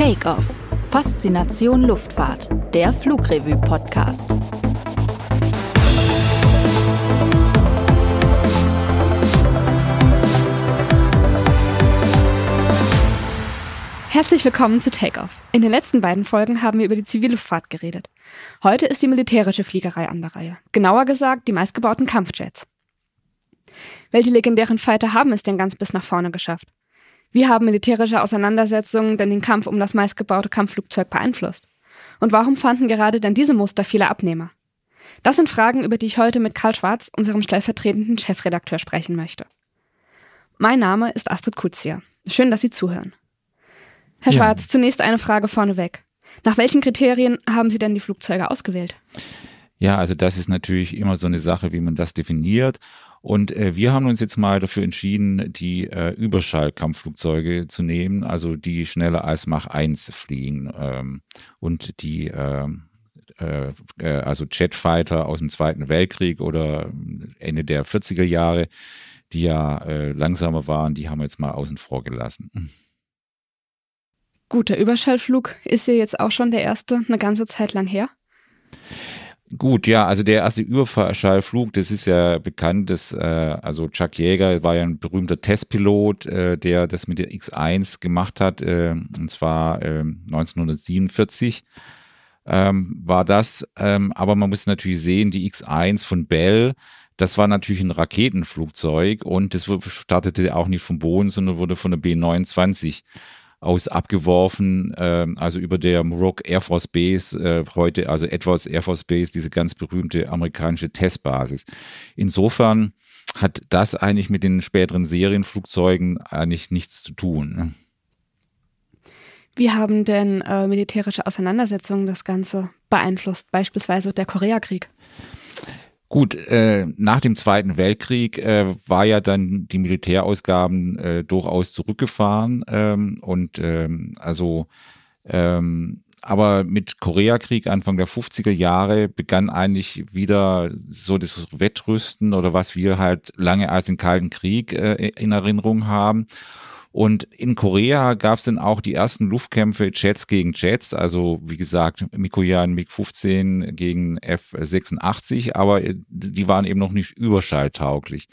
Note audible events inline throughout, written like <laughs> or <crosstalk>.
Takeoff. Faszination Luftfahrt. Der Flugrevue-Podcast. Herzlich willkommen zu Takeoff. In den letzten beiden Folgen haben wir über die Zivilluftfahrt geredet. Heute ist die militärische Fliegerei an der Reihe. Genauer gesagt die meistgebauten Kampfjets. Welche legendären Fighter haben es denn ganz bis nach vorne geschafft? Wie haben militärische Auseinandersetzungen denn den Kampf um das meistgebaute Kampfflugzeug beeinflusst? Und warum fanden gerade denn diese Muster viele Abnehmer? Das sind Fragen, über die ich heute mit Karl Schwarz, unserem stellvertretenden Chefredakteur, sprechen möchte. Mein Name ist Astrid Kuzia. Schön, dass Sie zuhören. Herr ja. Schwarz, zunächst eine Frage vorneweg. Nach welchen Kriterien haben Sie denn die Flugzeuge ausgewählt? Ja, also das ist natürlich immer so eine Sache, wie man das definiert. Und äh, wir haben uns jetzt mal dafür entschieden, die äh, Überschallkampfflugzeuge zu nehmen, also die schneller als Mach 1 fliegen ähm, und die ähm, äh, äh, also Jetfighter aus dem Zweiten Weltkrieg oder Ende der 40er Jahre, die ja äh, langsamer waren, die haben wir jetzt mal außen vor gelassen. Gut, der Überschallflug ist ja jetzt auch schon der erste eine ganze Zeit lang her. Gut, ja, also der erste Überschallflug, das ist ja bekannt, dass, äh, also Chuck Jäger war ja ein berühmter Testpilot, äh, der das mit der X1 gemacht hat, äh, und zwar äh, 1947 ähm, war das. Ähm, aber man muss natürlich sehen, die X1 von Bell, das war natürlich ein Raketenflugzeug und das startete auch nicht vom Boden, sondern wurde von der B29 aus abgeworfen, äh, also über der Murrock Air Force Base, äh, heute also Edwards Air Force Base, diese ganz berühmte amerikanische Testbasis. Insofern hat das eigentlich mit den späteren Serienflugzeugen eigentlich nichts zu tun. Ne? Wie haben denn äh, militärische Auseinandersetzungen das Ganze beeinflusst, beispielsweise der Koreakrieg? Gut, äh, nach dem Zweiten Weltkrieg äh, war ja dann die Militärausgaben äh, durchaus zurückgefahren ähm, und ähm, also ähm, aber mit Koreakrieg Anfang der 50er Jahre begann eigentlich wieder so das Wettrüsten oder was wir halt lange als den Kalten Krieg äh, in Erinnerung haben. Und in Korea gab es dann auch die ersten Luftkämpfe Jets gegen Jets, also wie gesagt Mikoyan MiG-15 gegen F-86, aber äh, die waren eben noch nicht überschalltauglich.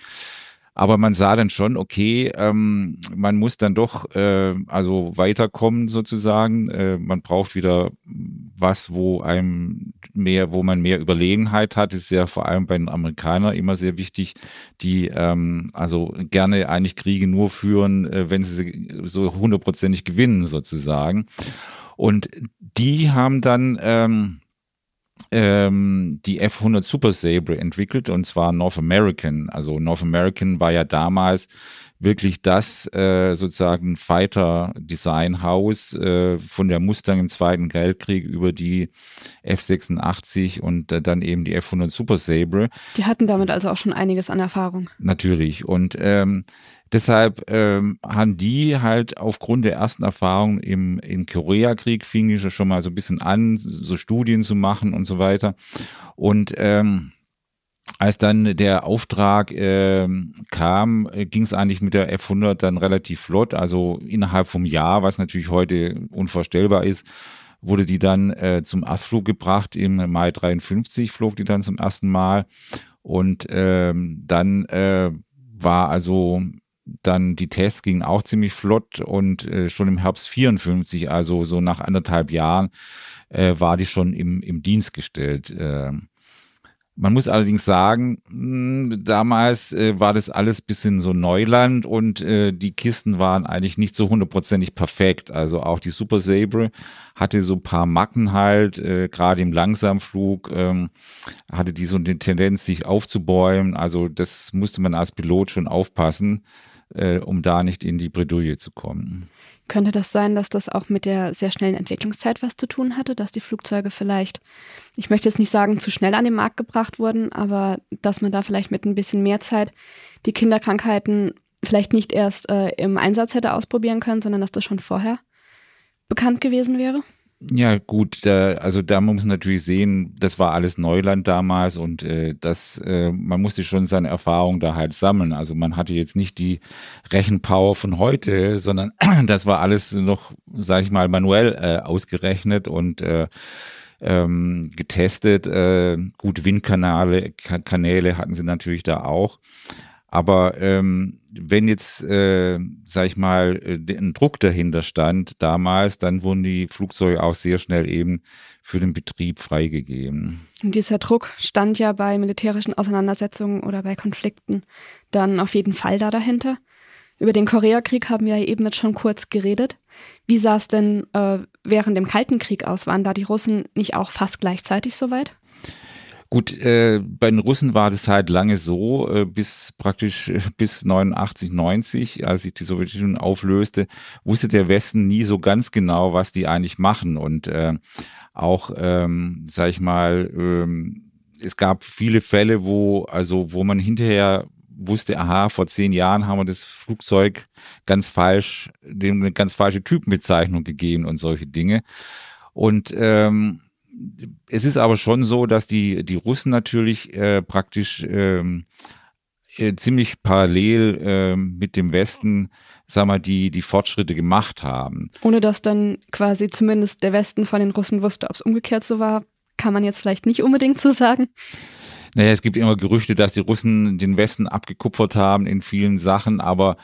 Aber man sah dann schon, okay, ähm, man muss dann doch äh, also weiterkommen sozusagen. Äh, man braucht wieder was, wo einem mehr, wo man mehr Überlegenheit hat. Das ist ja vor allem bei den Amerikanern immer sehr wichtig, die ähm, also gerne eigentlich Kriege nur führen, äh, wenn sie so hundertprozentig gewinnen sozusagen. Und die haben dann ähm, ähm, die F100 Super Sabre entwickelt und zwar North American. Also North American war ja damals wirklich das äh, sozusagen Fighter Design Haus äh, von der Mustang im Zweiten Weltkrieg über die F86 und äh, dann eben die F100 Super Sabre. Die hatten damit also auch schon einiges an Erfahrung. Natürlich und ähm, Deshalb ähm, haben die halt aufgrund der ersten Erfahrung im, im Koreakrieg fing die schon mal so ein bisschen an, so Studien zu machen und so weiter. Und ähm, als dann der Auftrag äh, kam, ging es eigentlich mit der F100 dann relativ flott. Also innerhalb vom Jahr, was natürlich heute unvorstellbar ist, wurde die dann äh, zum Erstflug gebracht. Im Mai 53 flog die dann zum ersten Mal. Und ähm, dann äh, war also dann die Tests gingen auch ziemlich flott und äh, schon im Herbst 54, also so nach anderthalb Jahren, äh, war die schon im, im Dienst gestellt. Äh, man muss allerdings sagen, hm, damals äh, war das alles bisschen so Neuland und äh, die Kisten waren eigentlich nicht so hundertprozentig perfekt. Also auch die Super Sabre hatte so ein paar Macken halt, äh, gerade im Langsamflug ähm, hatte die so eine Tendenz, sich aufzubäumen. Also das musste man als Pilot schon aufpassen äh, um da nicht in die Bredouille zu kommen. Könnte das sein, dass das auch mit der sehr schnellen Entwicklungszeit was zu tun hatte, dass die Flugzeuge vielleicht, ich möchte jetzt nicht sagen, zu schnell an den Markt gebracht wurden, aber dass man da vielleicht mit ein bisschen mehr Zeit die Kinderkrankheiten vielleicht nicht erst äh, im Einsatz hätte ausprobieren können, sondern dass das schon vorher bekannt gewesen wäre? Ja, gut, da, also da muss man natürlich sehen, das war alles Neuland damals und äh, das, äh, man musste schon seine Erfahrung da halt sammeln. Also man hatte jetzt nicht die Rechenpower von heute, sondern <clears throat> das war alles noch sage ich mal, manuell äh, ausgerechnet und äh, ähm, getestet. Äh, gut, Windkanäle Kanäle hatten sie natürlich da auch. Aber ähm, wenn jetzt, äh, sag ich mal, äh, ein Druck dahinter stand damals, dann wurden die Flugzeuge auch sehr schnell eben für den Betrieb freigegeben. Und dieser Druck stand ja bei militärischen Auseinandersetzungen oder bei Konflikten dann auf jeden Fall da dahinter. Über den Koreakrieg haben wir ja eben jetzt schon kurz geredet. Wie sah es denn äh, während dem Kalten Krieg aus? Waren da die Russen nicht auch fast gleichzeitig soweit? Gut, äh, bei den Russen war das halt lange so, äh, bis praktisch äh, bis 89, 90, als sich die Sowjetunion auflöste, wusste der Westen nie so ganz genau, was die eigentlich machen. Und äh, auch, ähm, sag ich mal, ähm, es gab viele Fälle, wo, also, wo man hinterher wusste, aha, vor zehn Jahren haben wir das Flugzeug ganz falsch, dem eine ganz falsche Typenbezeichnung gegeben und solche Dinge. Und ähm, es ist aber schon so, dass die, die Russen natürlich äh, praktisch ähm, äh, ziemlich parallel äh, mit dem Westen, sag mal, die, die Fortschritte gemacht haben. Ohne dass dann quasi zumindest der Westen von den Russen wusste, ob es umgekehrt so war, kann man jetzt vielleicht nicht unbedingt so sagen. Naja, es gibt immer Gerüchte, dass die Russen den Westen abgekupfert haben in vielen Sachen, aber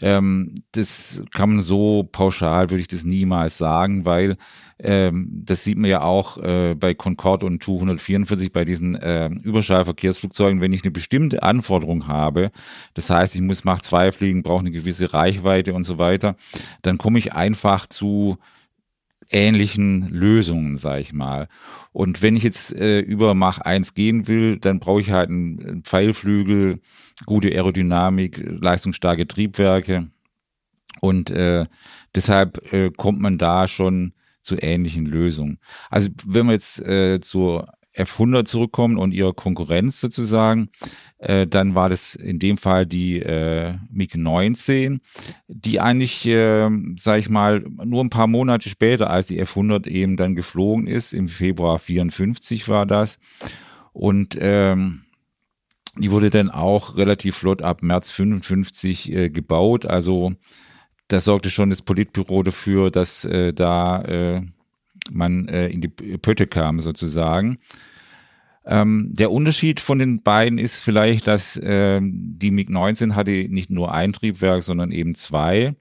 ähm, das kann man so pauschal, würde ich das niemals sagen, weil ähm, das sieht man ja auch äh, bei Concorde und Tu-144 bei diesen äh, Überschallverkehrsflugzeugen, wenn ich eine bestimmte Anforderung habe, das heißt, ich muss Mach 2 fliegen, brauche eine gewisse Reichweite und so weiter, dann komme ich einfach zu ähnlichen Lösungen, sage ich mal. Und wenn ich jetzt äh, über Mach 1 gehen will, dann brauche ich halt einen Pfeilflügel, gute Aerodynamik, leistungsstarke Triebwerke. Und äh, deshalb äh, kommt man da schon zu ähnlichen Lösungen. Also wenn wir jetzt äh, zur F100 zurückkommen und ihrer Konkurrenz sozusagen, äh, dann war das in dem Fall die äh, MiG 19, die eigentlich, äh, sag ich mal, nur ein paar Monate später als die F100 eben dann geflogen ist, im Februar 54 war das. Und ähm, die wurde dann auch relativ flott ab März 55 äh, gebaut. Also das sorgte schon das Politbüro dafür, dass äh, da äh, man äh, in die Pötte kam sozusagen. Ähm, der Unterschied von den beiden ist vielleicht, dass äh, die MiG-19 hatte nicht nur ein Triebwerk, sondern eben zwei.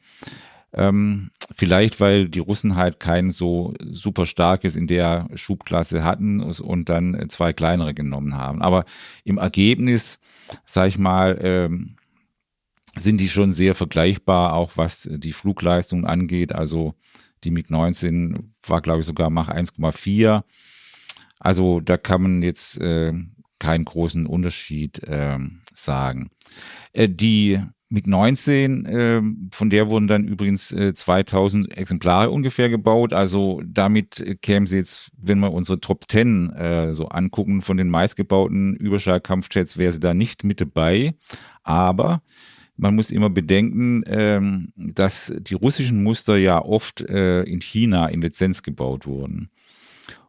Ähm, vielleicht, weil die Russen halt kein so super starkes in der Schubklasse hatten und dann zwei kleinere genommen haben. Aber im Ergebnis, sag ich mal, ähm, sind die schon sehr vergleichbar, auch was die Flugleistung angeht. Also die MiG-19 war, glaube ich, sogar Mach 1,4. Also da kann man jetzt äh, keinen großen Unterschied äh, sagen. Äh, die MiG-19, äh, von der wurden dann übrigens äh, 2000 Exemplare ungefähr gebaut. Also damit kämen sie jetzt, wenn wir unsere Top 10 äh, so angucken, von den meistgebauten Überschallkampfjets wäre sie da nicht mit dabei. Aber man muss immer bedenken, ähm, dass die russischen Muster ja oft äh, in China in Lizenz gebaut wurden.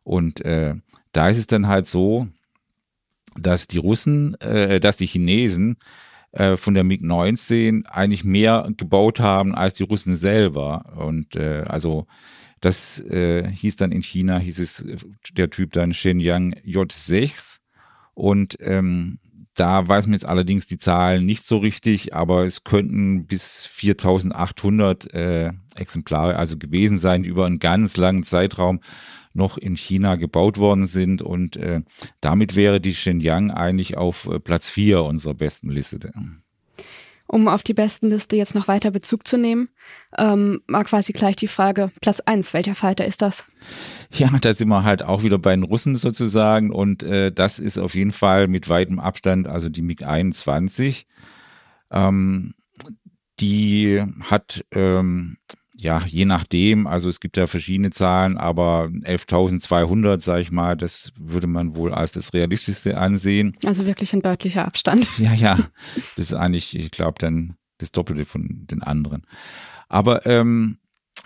Und äh, da ist es dann halt so, dass die Russen, äh, dass die Chinesen äh, von der MiG-19 eigentlich mehr gebaut haben als die Russen selber. Und äh, also das äh, hieß dann in China, hieß es der Typ dann Shenyang J6. Und ähm, da weiß man jetzt allerdings die Zahlen nicht so richtig, aber es könnten bis 4800 äh, Exemplare also gewesen sein, die über einen ganz langen Zeitraum noch in China gebaut worden sind. Und äh, damit wäre die Shenyang eigentlich auf äh, Platz vier unserer besten Liste um auf die besten Liste jetzt noch weiter Bezug zu nehmen, ähm, mal quasi gleich die Frage, Platz eins, welcher Fighter ist das? Ja, da sind wir halt auch wieder bei den Russen sozusagen und äh, das ist auf jeden Fall mit weitem Abstand, also die MiG-21. Ähm, die hat ähm, ja, je nachdem, also es gibt ja verschiedene Zahlen, aber 11.200, sage ich mal, das würde man wohl als das Realistischste ansehen. Also wirklich ein deutlicher Abstand. <laughs> Ja, ja, das ist eigentlich, ich glaube, dann das Doppelte von den anderen. Aber ähm,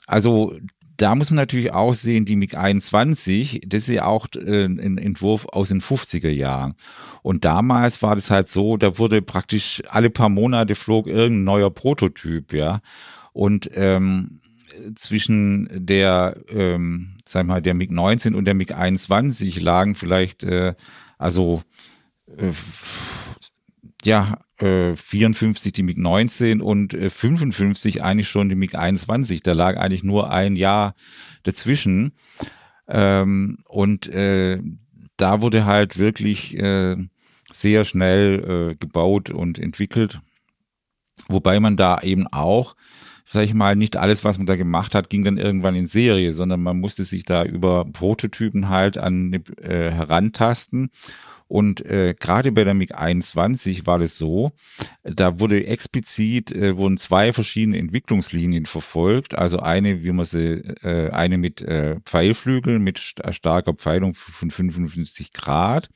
also da muss man natürlich auch sehen, die MiG-21, das ist ja auch äh, ein Entwurf aus den 50er Jahren. Und damals war das halt so, da wurde praktisch alle paar Monate flog irgendein neuer Prototyp, ja. Und ähm, zwischen der, ähm, sag mal, der MiG-19 und der MiG-21 lagen vielleicht, äh, also äh, ja, äh, 54 die MiG-19 und äh, 55 eigentlich schon die MiG-21. Da lag eigentlich nur ein Jahr dazwischen. Ähm, und äh, da wurde halt wirklich äh, sehr schnell äh, gebaut und entwickelt. Wobei man da eben auch, sag ich mal, nicht alles, was man da gemacht hat, ging dann irgendwann in Serie, sondern man musste sich da über Prototypen halt an äh, herantasten. Und äh, gerade bei der MiG 21 war das so, da wurde explizit, äh, wurden zwei verschiedene Entwicklungslinien verfolgt. Also eine, wie man sie, äh, eine mit äh, Pfeilflügeln, mit starker Pfeilung von 55 Grad.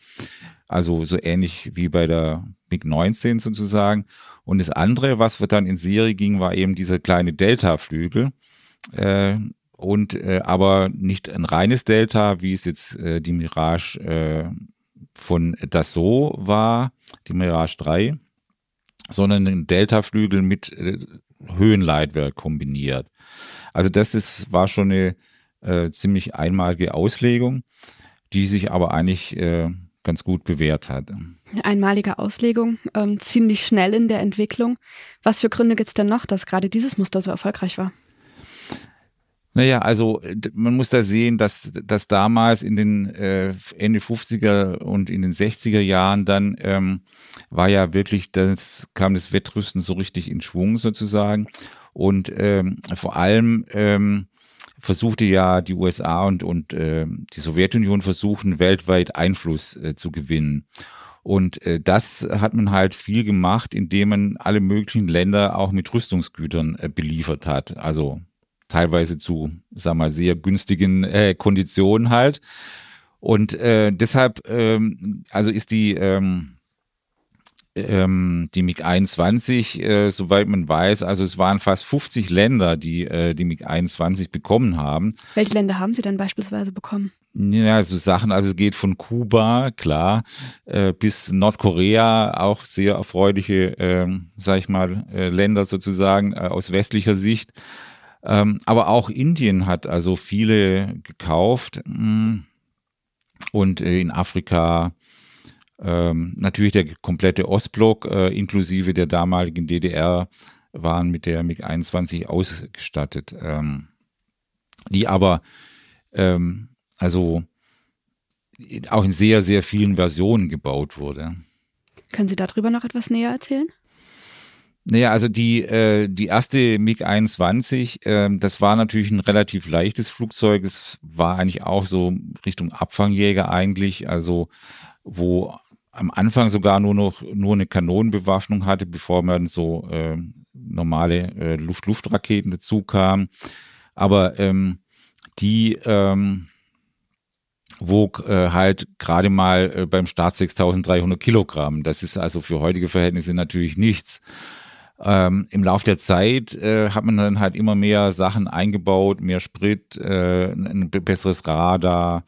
Also so ähnlich wie bei der MiG-19 sozusagen. Und das andere, was wir dann in Serie ging, war eben dieser kleine Delta-Flügel. Äh, und äh, aber nicht ein reines Delta, wie es jetzt äh, die Mirage äh, von Dassault war, die Mirage 3, sondern ein Delta-Flügel mit äh, Höhenleitwerk kombiniert. Also das ist, war schon eine äh, ziemlich einmalige Auslegung, die sich aber eigentlich äh, ganz gut bewährt hat. Einmalige Auslegung, ähm, ziemlich schnell in der Entwicklung. Was für Gründe gibt es denn noch, dass gerade dieses Muster so erfolgreich war? Naja, also man muss da sehen, dass, dass damals in den äh, Ende 50er und in den 60er Jahren dann ähm, war ja wirklich, das kam das Wettrüsten so richtig in Schwung sozusagen. Und ähm, vor allem ähm, versuchte ja die USA und, und äh, die Sowjetunion versuchen, weltweit Einfluss äh, zu gewinnen. Und äh, das hat man halt viel gemacht, indem man alle möglichen Länder auch mit Rüstungsgütern äh, beliefert hat. Also teilweise zu, sag mal, sehr günstigen äh, Konditionen halt. Und äh, deshalb, ähm, also ist die ähm, ähm, die MiG 21, äh, soweit man weiß, also es waren fast 50 Länder, die äh, die MiG 21 bekommen haben. Welche Länder haben sie denn beispielsweise bekommen? Ja, so Sachen, also es geht von Kuba, klar, äh, bis Nordkorea, auch sehr erfreuliche, äh, sag ich mal, äh, Länder sozusagen äh, aus westlicher Sicht. Ähm, aber auch Indien hat also viele gekauft mm, und äh, in Afrika ähm, natürlich der komplette Ostblock äh, inklusive der damaligen DDR waren mit der MiG-21 ausgestattet, ähm, die aber also auch in sehr, sehr vielen Versionen gebaut wurde. Können Sie darüber noch etwas näher erzählen? Naja, also die, äh, die erste MiG-21, äh, das war natürlich ein relativ leichtes Flugzeug. Es war eigentlich auch so Richtung Abfangjäger eigentlich, also wo am Anfang sogar nur noch nur eine Kanonenbewaffnung hatte, bevor man so äh, normale äh, Luft-Luft-Raketen dazu kam. Aber ähm, die ähm, wog äh, halt gerade mal äh, beim Start 6300 Kilogramm. Das ist also für heutige Verhältnisse natürlich nichts. Ähm, Im Lauf der Zeit äh, hat man dann halt immer mehr Sachen eingebaut, mehr Sprit, äh, ein besseres Radar,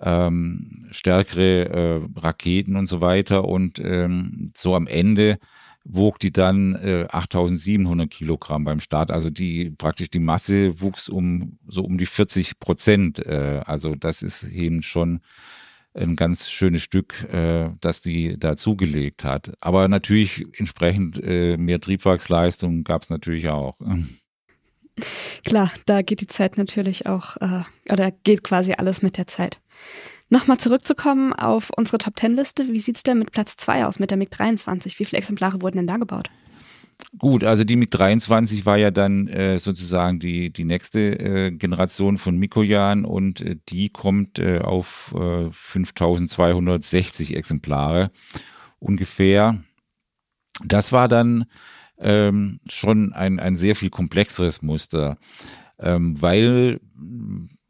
ähm, stärkere äh, Raketen und so weiter. Und ähm, so am Ende wog die dann äh, 8700 Kilogramm beim Start. Also die praktisch die Masse wuchs um so um die 40 Prozent. Äh, also das ist eben schon ein ganz schönes Stück, äh, das die da zugelegt hat. Aber natürlich entsprechend äh, mehr Triebwerksleistung gab es natürlich auch. <laughs> Klar, da geht die Zeit natürlich auch, äh, oder geht quasi alles mit der Zeit. Nochmal zurückzukommen auf unsere Top Ten Liste, wie sieht es denn mit Platz 2 aus, mit der MiG-23? Wie viele Exemplare wurden denn da gebaut? Gut, also die MiG-23 war ja dann äh, sozusagen die, die nächste äh, Generation von Mikoyan und äh, die kommt äh, auf äh, 5260 Exemplare ungefähr. Das war dann ähm, schon ein, ein sehr viel komplexeres Muster, ähm, weil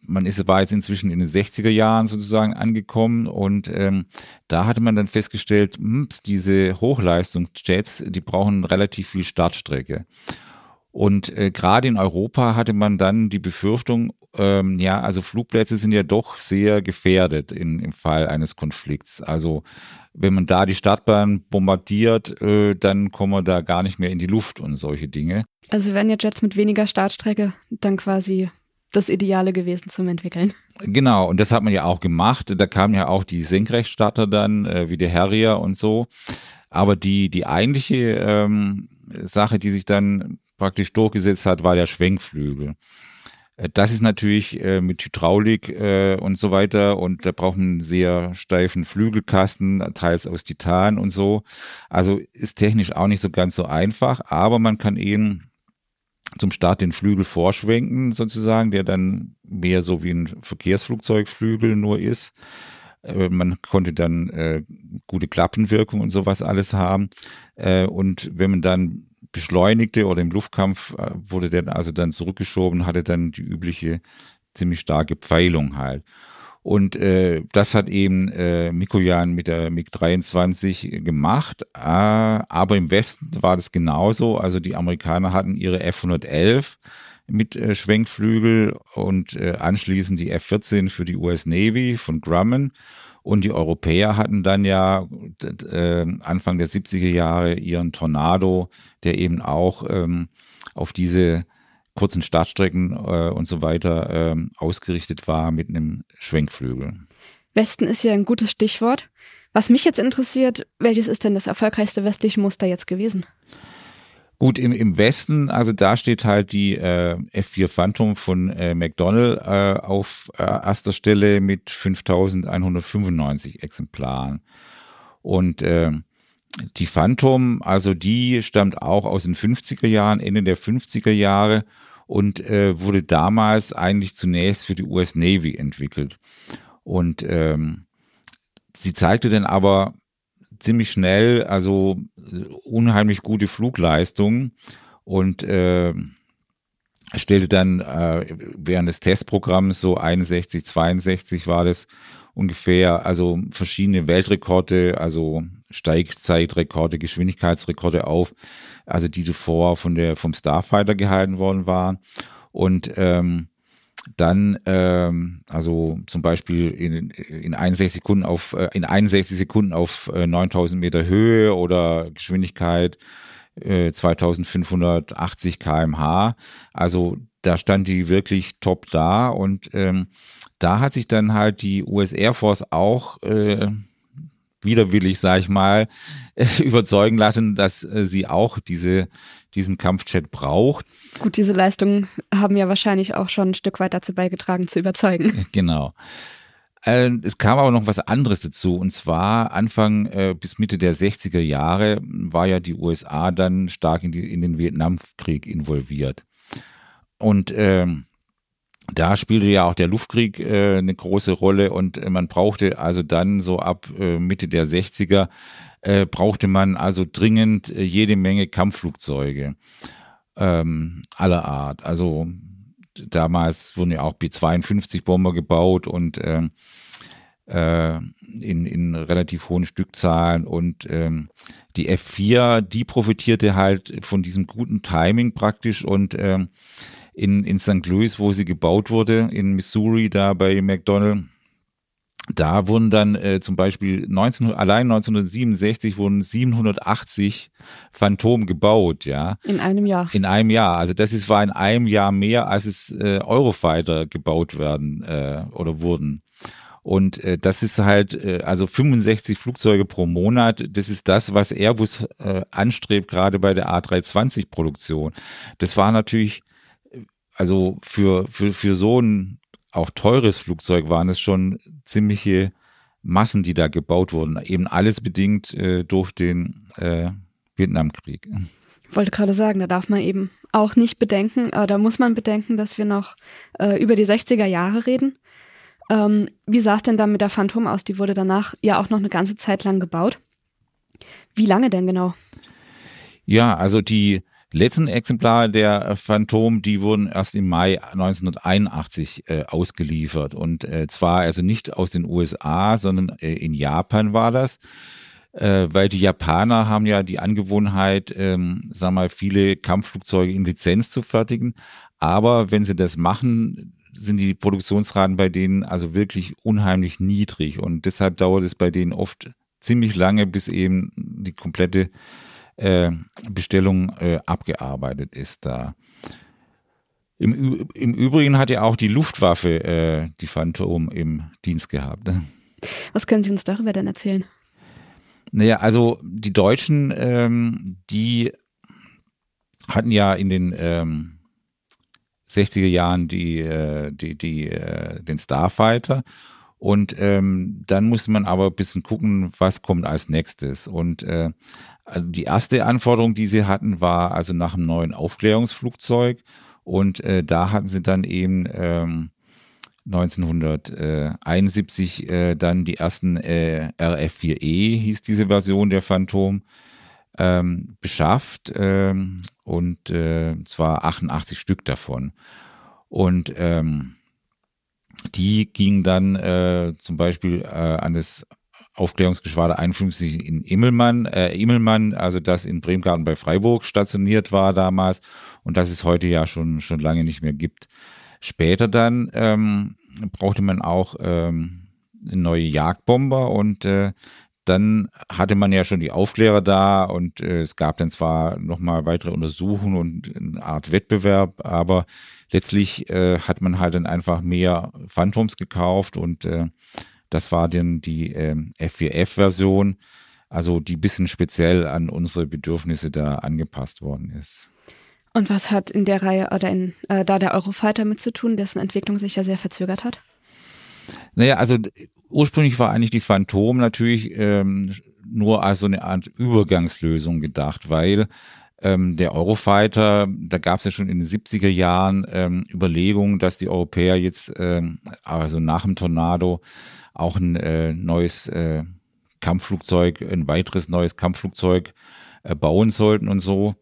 man ist, war jetzt inzwischen in den 60er Jahren sozusagen angekommen und ähm, da hatte man dann festgestellt, hm, diese Hochleistungsjets, die brauchen relativ viel Startstrecke. Und äh, gerade in Europa hatte man dann die Befürchtung, ähm, ja, also Flugplätze sind ja doch sehr gefährdet in, im Fall eines Konflikts. Also wenn man da die Startbahn bombardiert, äh, dann kommen wir da gar nicht mehr in die Luft und solche Dinge. Also wären ja Jets mit weniger Startstrecke dann quasi das Ideale gewesen zum Entwickeln. Genau, und das hat man ja auch gemacht. Da kamen ja auch die Senkrechtstarter dann, äh, wie der Harrier und so. Aber die, die eigentliche ähm, Sache, die sich dann praktisch durchgesetzt hat, war der Schwenkflügel. Äh, das ist natürlich äh, mit Hydraulik äh, und so weiter und da braucht man einen sehr steifen Flügelkasten, teils aus Titan und so. Also ist technisch auch nicht so ganz so einfach, aber man kann eben zum Start den Flügel vorschwenken sozusagen, der dann mehr so wie ein Verkehrsflugzeugflügel nur ist. Äh, man konnte dann äh, gute Klappenwirkung und sowas alles haben. Äh, und wenn man dann beschleunigte oder im Luftkampf äh, wurde der also dann zurückgeschoben, hatte dann die übliche ziemlich starke Pfeilung halt. Und äh, das hat eben äh, Mikoyan mit der MiG-23 gemacht. Äh, aber im Westen war das genauso. Also die Amerikaner hatten ihre F-111 mit äh, Schwenkflügel und äh, anschließend die F-14 für die US Navy von Grumman. Und die Europäer hatten dann ja äh, Anfang der 70er Jahre ihren Tornado, der eben auch ähm, auf diese kurzen Startstrecken äh, und so weiter ähm, ausgerichtet war mit einem Schwenkflügel. Westen ist ja ein gutes Stichwort. Was mich jetzt interessiert, welches ist denn das erfolgreichste westliche Muster jetzt gewesen? Gut, im, im Westen, also da steht halt die äh, F4 Phantom von äh, McDonnell äh, auf äh, erster Stelle mit 5195 Exemplaren. Und äh, die Phantom, also die stammt auch aus den 50er Jahren, Ende der 50er Jahre und äh, wurde damals eigentlich zunächst für die US Navy entwickelt. Und ähm, sie zeigte dann aber ziemlich schnell, also unheimlich gute Flugleistungen und äh, stellte dann äh, während des Testprogramms so 61, 62 war das ungefähr, also verschiedene Weltrekorde, also Steigzeitrekorde, Geschwindigkeitsrekorde auf, also die zuvor von der vom Starfighter gehalten worden waren. Und ähm, dann ähm, also zum Beispiel in, in 61 Sekunden auf äh, in 61 Sekunden auf äh, 9000 Meter Höhe oder Geschwindigkeit äh, 2580 kmh. Also da stand die wirklich top da und ähm, da hat sich dann halt die US Air Force auch äh, widerwillig, sag ich mal, <laughs> überzeugen lassen, dass äh, sie auch diese diesen Kampfjet braucht. Gut, diese Leistungen haben ja wahrscheinlich auch schon ein Stück weit dazu beigetragen, zu überzeugen. Genau. Ähm, es kam aber noch was anderes dazu und zwar Anfang äh, bis Mitte der 60er Jahre war ja die USA dann stark in, die, in den Vietnamkrieg involviert. Und ähm, da spielte ja auch der Luftkrieg äh, eine große Rolle und äh, man brauchte also dann so ab äh, Mitte der 60er äh, brauchte man also dringend jede Menge Kampfflugzeuge ähm, aller Art. Also damals wurden ja auch B-52-Bomber gebaut und ähm, äh, in, in relativ hohen Stückzahlen und ähm, die F4, die profitierte halt von diesem guten Timing praktisch und ähm, in, in St. Louis, wo sie gebaut wurde, in Missouri, da bei McDonnell, da wurden dann äh, zum Beispiel 19, allein 1967 wurden 780 Phantom gebaut, ja. In einem Jahr. In einem Jahr. Also das ist, war in einem Jahr mehr, als es äh, Eurofighter gebaut werden äh, oder wurden. Und äh, das ist halt, äh, also 65 Flugzeuge pro Monat, das ist das, was Airbus äh, anstrebt, gerade bei der A320-Produktion. Das war natürlich, äh, also für, für, für so ein auch teures Flugzeug waren es schon ziemliche Massen, die da gebaut wurden. Eben alles bedingt äh, durch den äh, Vietnamkrieg. Ich wollte gerade sagen, da darf man eben auch nicht bedenken, äh, da muss man bedenken, dass wir noch äh, über die 60er Jahre reden. Ähm, wie sah es denn da mit der Phantom aus? Die wurde danach ja auch noch eine ganze Zeit lang gebaut. Wie lange denn genau? Ja, also die letzten Exemplare der Phantom, die wurden erst im Mai 1981 äh, ausgeliefert und äh, zwar also nicht aus den USA, sondern äh, in Japan war das. äh, weil die Japaner haben ja die Angewohnheit, ähm, sag mal, viele Kampfflugzeuge in Lizenz zu fertigen. Aber wenn sie das machen, sind die Produktionsraten bei denen also wirklich unheimlich niedrig und deshalb dauert es bei denen oft ziemlich lange, bis eben die komplette äh, Bestellung äh, abgearbeitet ist da. Im, Im Übrigen hat ja auch die Luftwaffe äh, die Phantom im Dienst gehabt. Was können Sie uns darüber denn erzählen? Naja, also die Deutschen, ähm, die hatten ja in den ähm, 60er Jahren die, äh, die, die, äh, den Starfighter. Und ähm, dann musste man aber ein bisschen gucken, was kommt als nächstes. Und äh, die erste Anforderung, die sie hatten, war also nach einem neuen Aufklärungsflugzeug. Und äh, da hatten sie dann eben ähm, 1971 äh, dann die ersten äh, RF4E, hieß diese Version der Phantom, ähm, beschafft ähm, und äh, zwar 88 Stück davon. Und ähm, die ging dann äh, zum Beispiel äh, an das Aufklärungsgeschwader 51 in Immelmann, äh, Immelmann, also das in Bremgarten bei Freiburg stationiert war damals und das es heute ja schon, schon lange nicht mehr gibt. Später dann ähm, brauchte man auch ähm, neue Jagdbomber und äh, dann hatte man ja schon die Aufklärer da und äh, es gab dann zwar nochmal weitere Untersuchungen und eine Art Wettbewerb, aber letztlich äh, hat man halt dann einfach mehr Phantoms gekauft und äh, das war dann die äh, F4F-Version, also die bisschen speziell an unsere Bedürfnisse da angepasst worden ist. Und was hat in der Reihe oder in, äh, da der Eurofighter mit zu tun, dessen Entwicklung sich ja sehr verzögert hat? Naja, also ursprünglich war eigentlich die Phantom natürlich ähm, nur als so eine Art Übergangslösung gedacht, weil ähm, der Eurofighter, da gab es ja schon in den 70er Jahren ähm, Überlegungen, dass die Europäer jetzt, ähm, also nach dem Tornado, auch ein äh, neues äh, Kampfflugzeug, ein weiteres neues Kampfflugzeug äh, bauen sollten und so.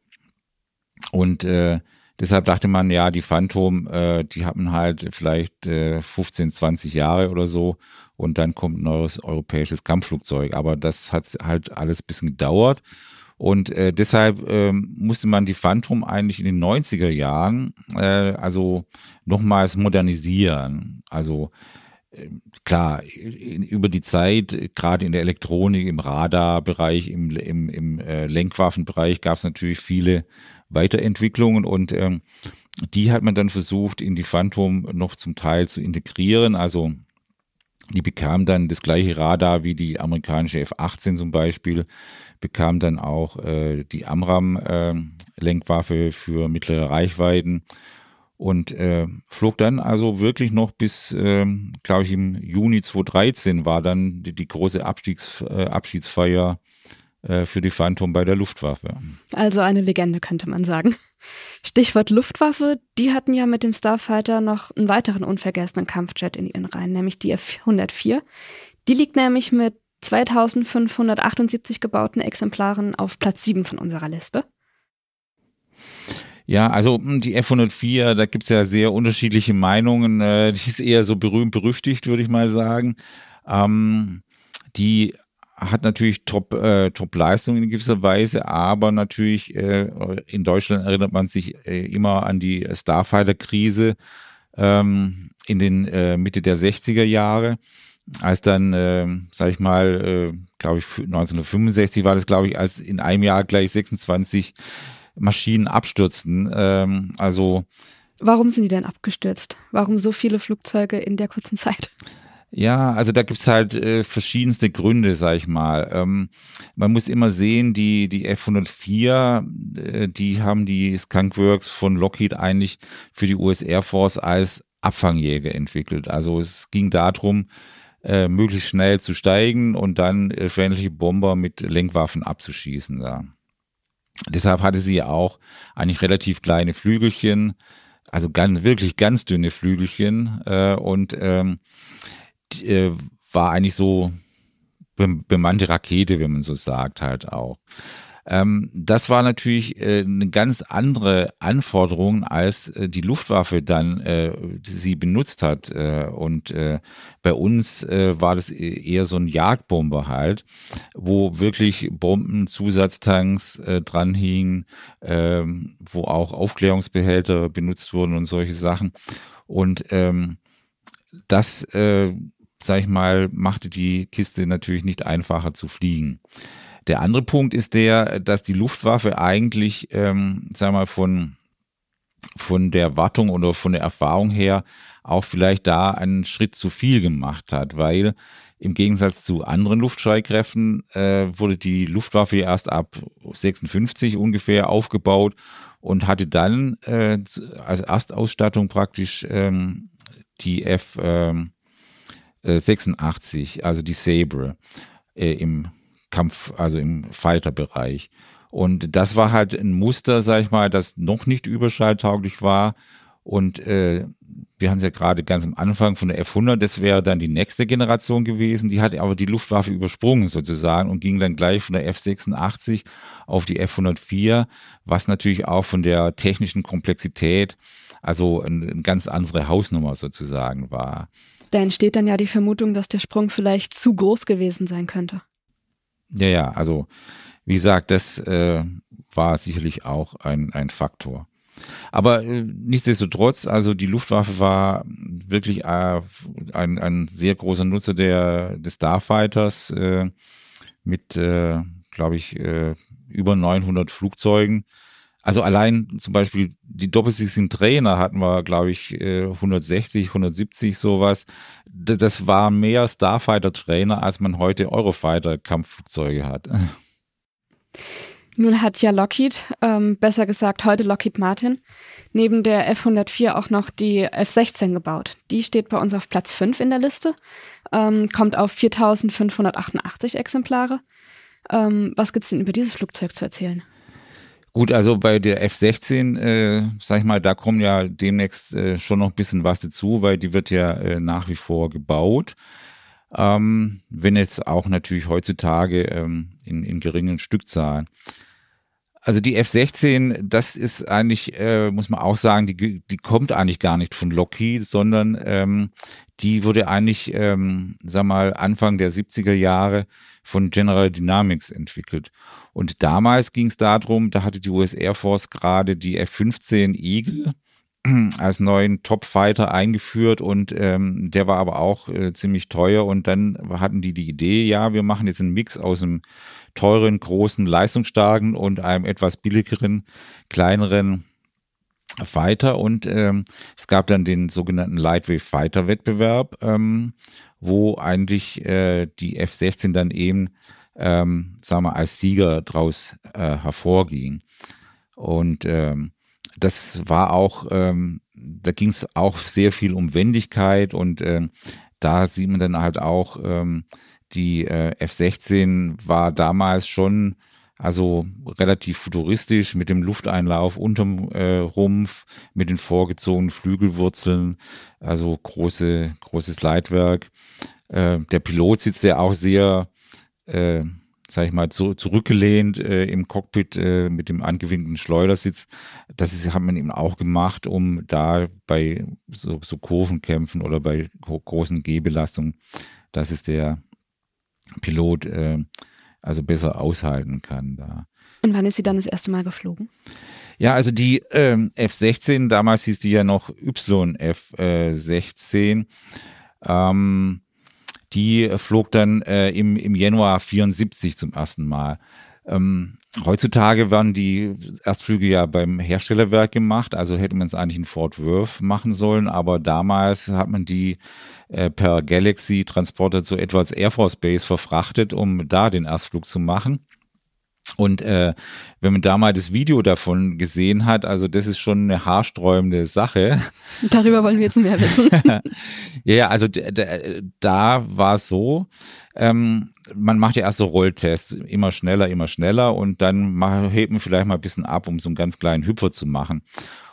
Und äh, deshalb dachte man, ja, die Phantom, äh, die haben halt vielleicht äh, 15, 20 Jahre oder so und dann kommt ein neues europäisches Kampfflugzeug. Aber das hat halt alles bisschen gedauert. Und äh, deshalb ähm, musste man die Phantom eigentlich in den 90er Jahren äh, also nochmals modernisieren. Also äh, klar, in, über die Zeit, gerade in der Elektronik, im Radarbereich, im, im, im äh, Lenkwaffenbereich gab es natürlich viele Weiterentwicklungen und ähm, die hat man dann versucht, in die Phantom noch zum Teil zu integrieren. Also die bekam dann das gleiche Radar wie die amerikanische F-18 zum Beispiel, bekam dann auch äh, die Amram-Lenkwaffe äh, für mittlere Reichweiten und äh, flog dann also wirklich noch bis, äh, glaube ich, im Juni 2013 war dann die, die große Abstiegs, äh, Abschiedsfeier äh, für die Phantom bei der Luftwaffe. Also eine Legende könnte man sagen. Stichwort Luftwaffe, die hatten ja mit dem Starfighter noch einen weiteren unvergessenen Kampfjet in ihren Reihen, nämlich die F-104. Die liegt nämlich mit 2578 gebauten Exemplaren auf Platz 7 von unserer Liste. Ja, also hm, die F-104, da gibt's ja sehr unterschiedliche Meinungen. Äh, die ist eher so berühmt berüchtigt, würde ich mal sagen. Ähm, die hat natürlich Top, äh, Top-Leistung in gewisser Weise, aber natürlich äh, in Deutschland erinnert man sich äh, immer an die Starfighter-Krise ähm, in den äh, Mitte der 60er Jahre, als dann, äh, sag ich mal, äh, glaube ich 1965 war das, glaube ich, als in einem Jahr gleich 26 Maschinen abstürzten. Ähm, also Warum sind die denn abgestürzt? Warum so viele Flugzeuge in der kurzen Zeit? Ja, also da gibt's halt äh, verschiedenste Gründe, sag ich mal. Ähm, man muss immer sehen, die, die F-104, äh, die haben die Skunkworks von Lockheed eigentlich für die US Air Force als Abfangjäger entwickelt. Also es ging darum, äh, möglichst schnell zu steigen und dann äh, feindliche Bomber mit Lenkwaffen abzuschießen. Ja. Deshalb hatte sie auch eigentlich relativ kleine Flügelchen, also ganz, wirklich ganz dünne Flügelchen äh, und ähm, äh, war eigentlich so be bemannte Rakete, wenn man so sagt, halt auch. Ähm, das war natürlich äh, eine ganz andere Anforderung, als äh, die Luftwaffe dann äh, sie benutzt hat. Äh, und äh, bei uns äh, war das e-, eher so ein Jagdbomber halt, wo wirklich Bomben, Zusatztanks dran hingen, äh, wo auch Aufklärungsbehälter benutzt wurden und solche Sachen. Und ähm, das, äh, sag ich mal, machte die Kiste natürlich nicht einfacher zu fliegen. Der andere Punkt ist der, dass die Luftwaffe eigentlich, ähm, sag mal, von, von der Wartung oder von der Erfahrung her auch vielleicht da einen Schritt zu viel gemacht hat, weil im Gegensatz zu anderen Luftstreitkräften äh, wurde die Luftwaffe erst ab 56 ungefähr aufgebaut und hatte dann äh, als Erstausstattung praktisch ähm, die F ähm, äh, 86, also die Sabre äh, im Kampf, also im Fighter-Bereich. Und das war halt ein Muster, sag ich mal, das noch nicht überschalltauglich war. Und äh, wir haben es ja gerade ganz am Anfang von der F100, das wäre dann die nächste Generation gewesen. Die hat aber die Luftwaffe übersprungen sozusagen und ging dann gleich von der F86 auf die F104, was natürlich auch von der technischen Komplexität, also eine, eine ganz andere Hausnummer sozusagen war. Da entsteht dann ja die Vermutung, dass der Sprung vielleicht zu groß gewesen sein könnte. Ja, ja, also wie gesagt, das äh, war sicherlich auch ein, ein Faktor. Aber äh, nichtsdestotrotz, also die Luftwaffe war wirklich äh, ein, ein sehr großer Nutzer der, des Starfighters äh, mit, äh, glaube ich, äh, über 900 Flugzeugen. Also allein zum Beispiel die doppelsichtigen Trainer hatten wir, glaube ich, 160, 170 sowas. Das war mehr Starfighter-Trainer, als man heute Eurofighter-Kampfflugzeuge hat. Nun hat ja Lockheed, ähm, besser gesagt heute Lockheed Martin, neben der F-104 auch noch die F-16 gebaut. Die steht bei uns auf Platz 5 in der Liste, ähm, kommt auf 4588 Exemplare. Ähm, was gibt's denn über dieses Flugzeug zu erzählen? Gut, also bei der F-16, äh, sag ich mal, da kommt ja demnächst äh, schon noch ein bisschen was dazu, weil die wird ja äh, nach wie vor gebaut. Ähm, wenn jetzt auch natürlich heutzutage ähm, in, in geringen Stückzahlen. Also die F-16, das ist eigentlich, äh, muss man auch sagen, die, die kommt eigentlich gar nicht von Lockheed, sondern ähm, die wurde eigentlich, ähm, sag mal, Anfang der 70er Jahre von General Dynamics entwickelt. Und damals ging es darum, da hatte die US Air Force gerade die F-15 Eagle <clears throat> als neuen Top-Fighter eingeführt und ähm, der war aber auch äh, ziemlich teuer. Und dann hatten die die Idee, ja, wir machen jetzt einen Mix aus einem teuren, großen, leistungsstarken und einem etwas billigeren, kleineren Fighter. Und ähm, es gab dann den sogenannten Lightweight Fighter Wettbewerb, ähm, wo eigentlich äh, die F-16 dann eben ähm, sagen wir, als Sieger draus äh, hervorging. Und ähm, das war auch, ähm, da ging es auch sehr viel um Wendigkeit und ähm, da sieht man dann halt auch, ähm, die äh, F-16 war damals schon also relativ futuristisch mit dem Lufteinlauf unterm äh, Rumpf, mit den vorgezogenen Flügelwurzeln, also große, großes Leitwerk. Äh, der Pilot sitzt ja auch sehr äh, sag ich mal, zu, zurückgelehnt äh, im Cockpit äh, mit dem angewinkten Schleudersitz. Das ist, hat man eben auch gemacht, um da bei so, so Kurvenkämpfen oder bei großen Gehbelastungen, dass es der Pilot äh, also besser aushalten kann da. Und wann ist sie dann das erste Mal geflogen? Ja, also die ähm, F-16, damals hieß die ja noch YF-16. Ähm, die flog dann äh, im, im Januar 74 zum ersten Mal. Ähm, heutzutage werden die Erstflüge ja beim Herstellerwerk gemacht, also hätte man es eigentlich in Fort Worth machen sollen, aber damals hat man die äh, per Galaxy Transporter zu Edwards Air Force Base verfrachtet, um da den Erstflug zu machen. Und äh, wenn man da mal das Video davon gesehen hat, also das ist schon eine haarsträubende Sache. <laughs> Darüber wollen wir jetzt mehr wissen. <laughs> ja, also da war es so, ähm, man macht ja erst so Rolltests, immer schneller, immer schneller und dann hebt man vielleicht mal ein bisschen ab, um so einen ganz kleinen Hüpfer zu machen.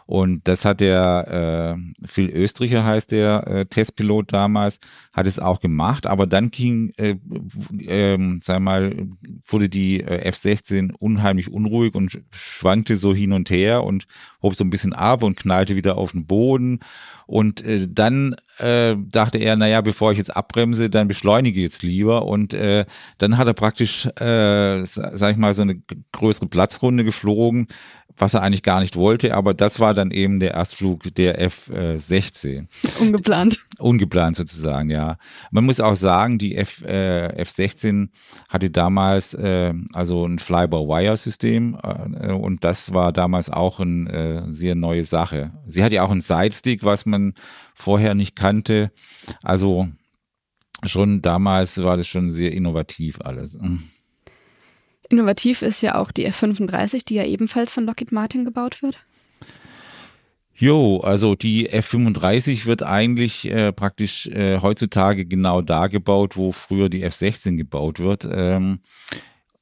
Und das hat der äh, Phil Österreicher heißt der äh, Testpilot damals, hat es auch gemacht, aber dann ging, äh, äh, sag mal, wurde die äh, F-16 unheimlich unruhig und schwankte so hin und her und hob so ein bisschen ab und knallte wieder auf den Boden. Und äh, dann äh, dachte er, naja, bevor ich jetzt abbremse, dann beschleunige jetzt lieber. Und äh, dann hat er praktisch, äh, sag ich mal, so eine größere Platzrunde geflogen, was er eigentlich gar nicht wollte, aber das war dann eben der Erstflug der F-16. Ungeplant. Ungeplant sozusagen, ja. Man muss auch sagen, die F, äh, F-16 hatte damals äh, also ein Fly-by-Wire-System äh, und das war damals auch eine äh, sehr neue Sache. Sie hatte ja auch einen Sidestick, was man vorher nicht kannte. Also schon damals war das schon sehr innovativ alles. Innovativ ist ja auch die F-35, die ja ebenfalls von Lockheed Martin gebaut wird. Jo, also die F-35 wird eigentlich äh, praktisch äh, heutzutage genau da gebaut, wo früher die F-16 gebaut wird. Ähm,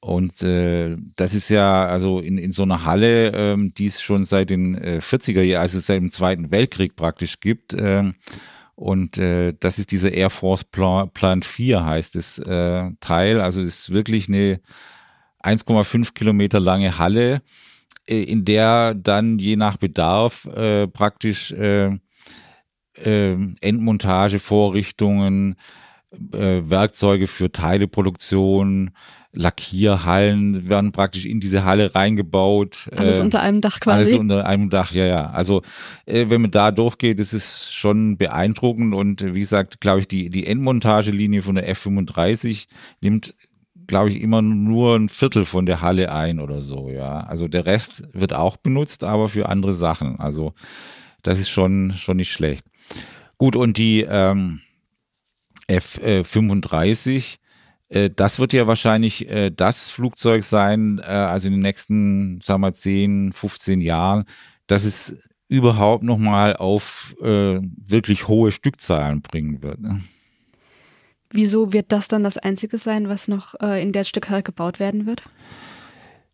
und äh, das ist ja also in, in so einer Halle, ähm, die es schon seit den äh, 40er Jahren, also seit dem Zweiten Weltkrieg praktisch gibt. Ähm, und äh, das ist diese Air Force Plant 4 heißt das äh, Teil. Also es ist wirklich eine 1,5 Kilometer lange Halle, äh, in der dann je nach Bedarf äh, praktisch äh, äh, Endmontage, Vorrichtungen, äh, Werkzeuge für Teileproduktion, Lackierhallen werden praktisch in diese Halle reingebaut. Alles äh, unter einem Dach quasi. Alles unter einem Dach, ja, ja. Also äh, wenn man da durchgeht, das ist schon beeindruckend und wie gesagt, glaube ich, die, die Endmontagelinie von der F35 nimmt glaube ich, immer nur ein Viertel von der Halle ein oder so, ja. Also der Rest wird auch benutzt, aber für andere Sachen. Also das ist schon, schon nicht schlecht. Gut, und die ähm, F-35, äh, das wird ja wahrscheinlich äh, das Flugzeug sein, äh, also in den nächsten, sagen wir, 10, 15 Jahren, dass es überhaupt nochmal auf äh, wirklich hohe Stückzahlen bringen wird. Ne? Wieso wird das dann das Einzige sein, was noch äh, in der Stückzahl gebaut werden wird?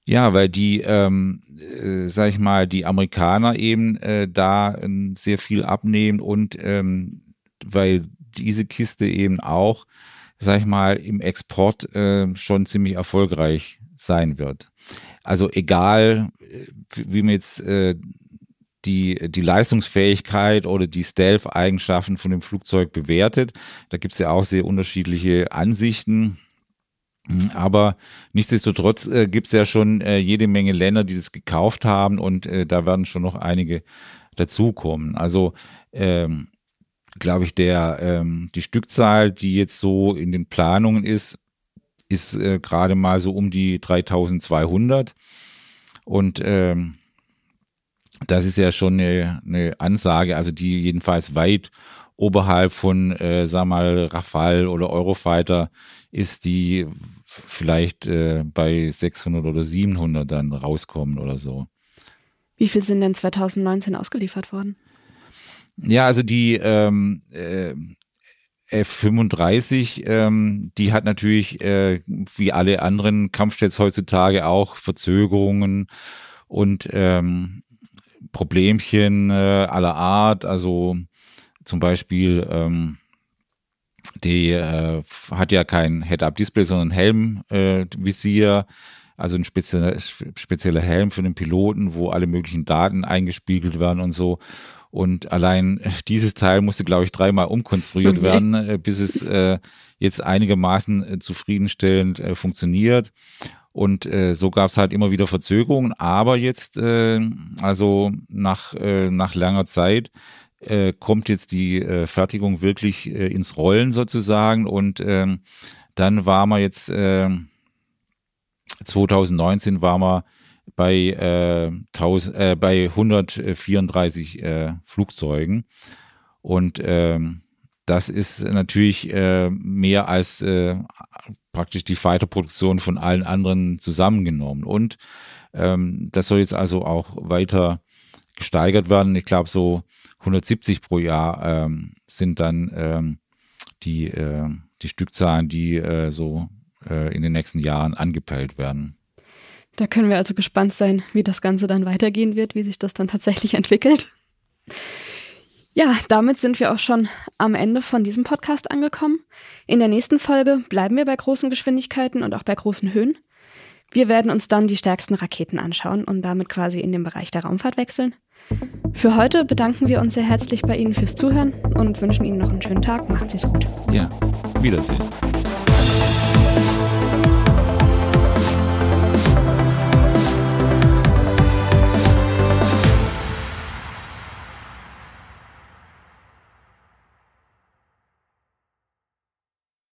Ja, weil die, ähm, äh, sag ich mal, die Amerikaner eben äh, da äh, sehr viel abnehmen und ähm, weil diese Kiste eben auch, sag ich mal, im Export äh, schon ziemlich erfolgreich sein wird. Also egal, äh, wie man jetzt äh, die, die Leistungsfähigkeit oder die Stealth-Eigenschaften von dem Flugzeug bewertet. Da gibt es ja auch sehr unterschiedliche Ansichten. Aber nichtsdestotrotz äh, gibt es ja schon äh, jede Menge Länder, die das gekauft haben und äh, da werden schon noch einige dazukommen. Also ähm, glaube ich, der ähm, die Stückzahl, die jetzt so in den Planungen ist, ist äh, gerade mal so um die 3200 und ähm, das ist ja schon eine, eine Ansage, also die jedenfalls weit oberhalb von, äh, sag mal, Rafale oder Eurofighter ist, die vielleicht äh, bei 600 oder 700 dann rauskommen oder so. Wie viel sind denn 2019 ausgeliefert worden? Ja, also die ähm, äh, F-35, ähm, die hat natürlich äh, wie alle anderen Kampfjets heutzutage auch Verzögerungen und ähm, Problemchen äh, aller Art, also zum Beispiel ähm, die äh, hat ja kein Head-Up-Display, sondern Helm-Visier, äh, also ein spezieller, spezieller Helm für den Piloten, wo alle möglichen Daten eingespiegelt werden und so. Und allein <laughs> dieses Teil musste, glaube ich, dreimal umkonstruiert okay. werden, äh, bis es äh, jetzt einigermaßen äh, zufriedenstellend äh, funktioniert. Und äh, so gab es halt immer wieder Verzögerungen. Aber jetzt, äh, also nach, äh, nach langer Zeit, äh, kommt jetzt die äh, Fertigung wirklich äh, ins Rollen sozusagen. Und äh, dann war man jetzt, äh, 2019 war man bei, äh, 1000, äh, bei 134 äh, Flugzeugen. Und äh, das ist natürlich äh, mehr als äh, praktisch die Fighter-Produktion von allen anderen zusammengenommen. Und ähm, das soll jetzt also auch weiter gesteigert werden. Ich glaube, so 170 pro Jahr ähm, sind dann ähm, die, äh, die Stückzahlen, die äh, so äh, in den nächsten Jahren angepeilt werden. Da können wir also gespannt sein, wie das Ganze dann weitergehen wird, wie sich das dann tatsächlich entwickelt. Ja, damit sind wir auch schon am Ende von diesem Podcast angekommen. In der nächsten Folge bleiben wir bei großen Geschwindigkeiten und auch bei großen Höhen. Wir werden uns dann die stärksten Raketen anschauen und damit quasi in den Bereich der Raumfahrt wechseln. Für heute bedanken wir uns sehr herzlich bei Ihnen fürs Zuhören und wünschen Ihnen noch einen schönen Tag. Macht es gut. Ja, Wiedersehen.